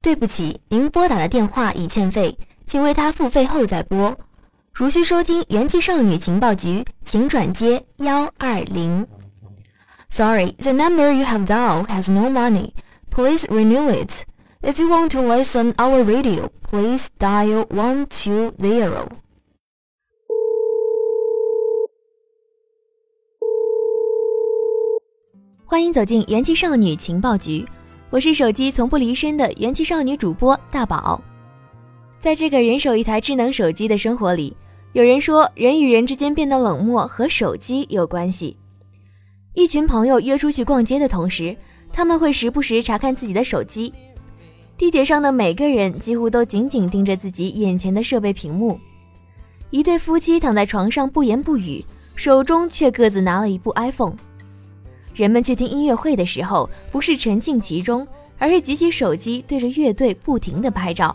对不起，您拨打的电话已欠费，请为他付费后再拨。如需收听元气少女情报局，请转接幺二零。Sorry, the number you have dialed has no money. Please renew it. If you want to listen our radio, please dial one two zero. 欢迎走进元气少女情报局。我是手机从不离身的元气少女主播大宝，在这个人手一台智能手机的生活里，有人说人与人之间变得冷漠和手机有关系。一群朋友约出去逛街的同时，他们会时不时查看自己的手机。地铁上的每个人几乎都紧紧盯着自己眼前的设备屏幕。一对夫妻躺在床上不言不语，手中却各自拿了一部 iPhone。人们去听音乐会的时候，不是沉浸其中，而是举起手机对着乐队不停地拍照。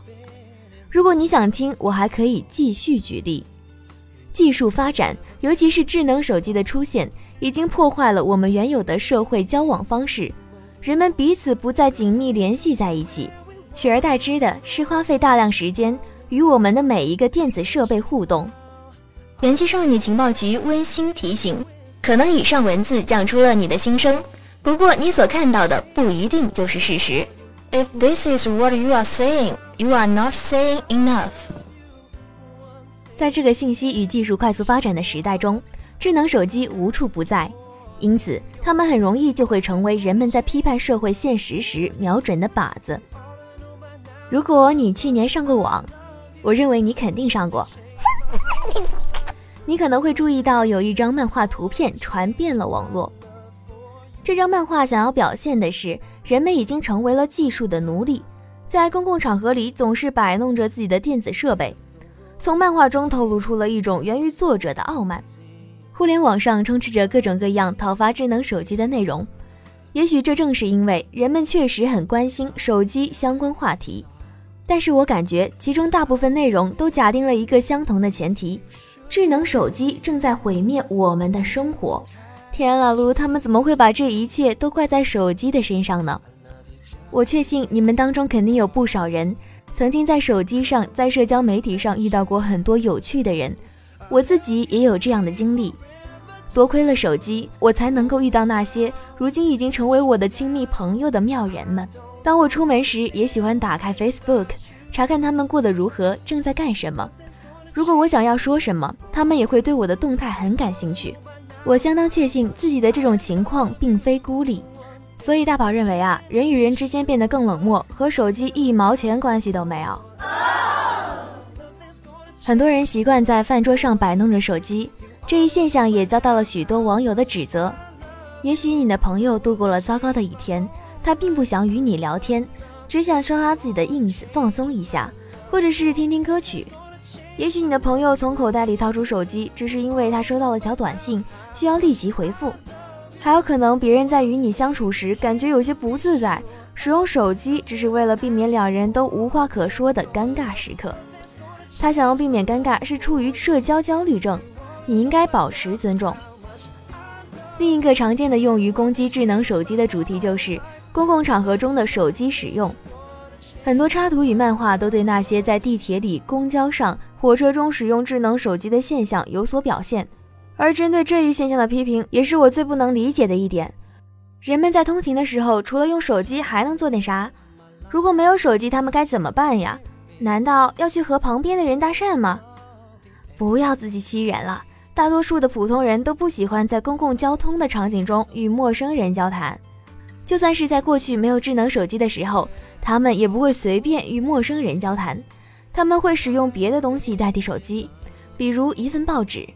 如果你想听，我还可以继续举例。技术发展，尤其是智能手机的出现，已经破坏了我们原有的社会交往方式。人们彼此不再紧密联系在一起，取而代之的是花费大量时间与我们的每一个电子设备互动。元气少女情报局温馨提醒。可能以上文字讲出了你的心声，不过你所看到的不一定就是事实。If this is what you are saying, you are not saying enough。在这个信息与技术快速发展的时代中，智能手机无处不在，因此它们很容易就会成为人们在批判社会现实时瞄准的靶子。如果你去年上过网，我认为你肯定上过。你可能会注意到有一张漫画图片传遍了网络。这张漫画想要表现的是，人们已经成为了技术的奴隶，在公共场合里总是摆弄着自己的电子设备。从漫画中透露出了一种源于作者的傲慢。互联网上充斥着各种各样讨伐智能手机的内容，也许这正是因为人们确实很关心手机相关话题。但是我感觉其中大部分内容都假定了一个相同的前提。智能手机正在毁灭我们的生活，天啦噜，他们怎么会把这一切都怪在手机的身上呢？我确信你们当中肯定有不少人曾经在手机上、在社交媒体上遇到过很多有趣的人，我自己也有这样的经历。多亏了手机，我才能够遇到那些如今已经成为我的亲密朋友的妙人们。当我出门时，也喜欢打开 Facebook，查看他们过得如何，正在干什么。如果我想要说什么，他们也会对我的动态很感兴趣。我相当确信自己的这种情况并非孤立，所以大宝认为啊，人与人之间变得更冷漠，和手机一毛钱关系都没有。很多人习惯在饭桌上摆弄着手机，这一现象也遭到了许多网友的指责。也许你的朋友度过了糟糕的一天，他并不想与你聊天，只想刷刷自己的 ins 放松一下，或者是听听歌曲。也许你的朋友从口袋里掏出手机，只是因为他收到了一条短信，需要立即回复。还有可能别人在与你相处时感觉有些不自在，使用手机只是为了避免两人都无话可说的尴尬时刻。他想要避免尴尬是出于社交焦虑症，你应该保持尊重。另一个常见的用于攻击智能手机的主题就是公共场合中的手机使用。很多插图与漫画都对那些在地铁里、公交上、火车中使用智能手机的现象有所表现，而针对这一现象的批评，也是我最不能理解的一点。人们在通勤的时候，除了用手机还能做点啥？如果没有手机，他们该怎么办呀？难道要去和旁边的人搭讪吗？不要自欺欺人了，大多数的普通人都不喜欢在公共交通的场景中与陌生人交谈。就算是在过去没有智能手机的时候，他们也不会随便与陌生人交谈，他们会使用别的东西代替手机，比如一份报纸。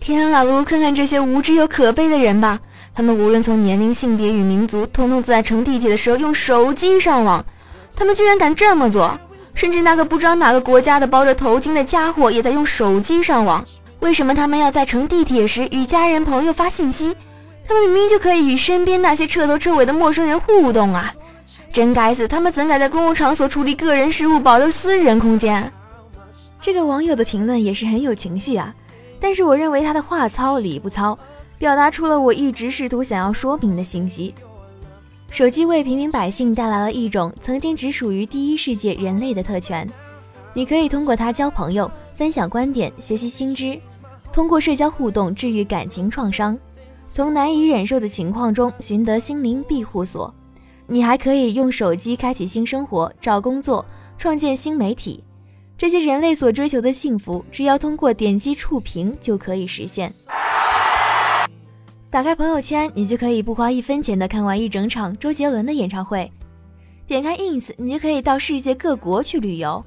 天啦噜，看看这些无知又可悲的人吧！他们无论从年龄、性别与民族，统统在乘地铁的时候用手机上网。他们居然敢这么做！甚至那个不知道哪个国家的包着头巾的家伙也在用手机上网。为什么他们要在乘地铁时与家人朋友发信息？他们明明就可以与身边那些彻头彻尾的陌生人互动啊！真该死，他们怎敢在公共场所处理个人事务，保留私人空间？这个网友的评论也是很有情绪啊，但是我认为他的话糙理不糙，表达出了我一直试图想要说明的信息。手机为平民百姓带来了一种曾经只属于第一世界人类的特权。你可以通过它交朋友、分享观点、学习新知，通过社交互动治愈感情创伤，从难以忍受的情况中寻得心灵庇护所。你还可以用手机开启新生活、找工作、创建新媒体，这些人类所追求的幸福，只要通过点击触屏就可以实现。打开朋友圈，你就可以不花一分钱的看完一整场周杰伦的演唱会；点开 ins，你就可以到世界各国去旅游；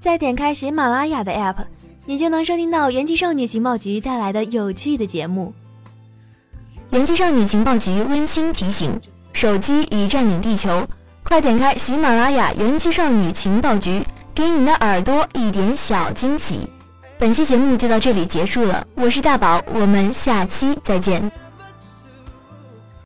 再点开喜马拉雅的 app，你就能收听到元气少女情报局带来的有趣的节目。元气少女情报局温馨提醒：手机已占领地球，快点开喜马拉雅元气少女情报局，给你的耳朵一点小惊喜。本期节目就到这里结束了，我是大宝，我们下期再见。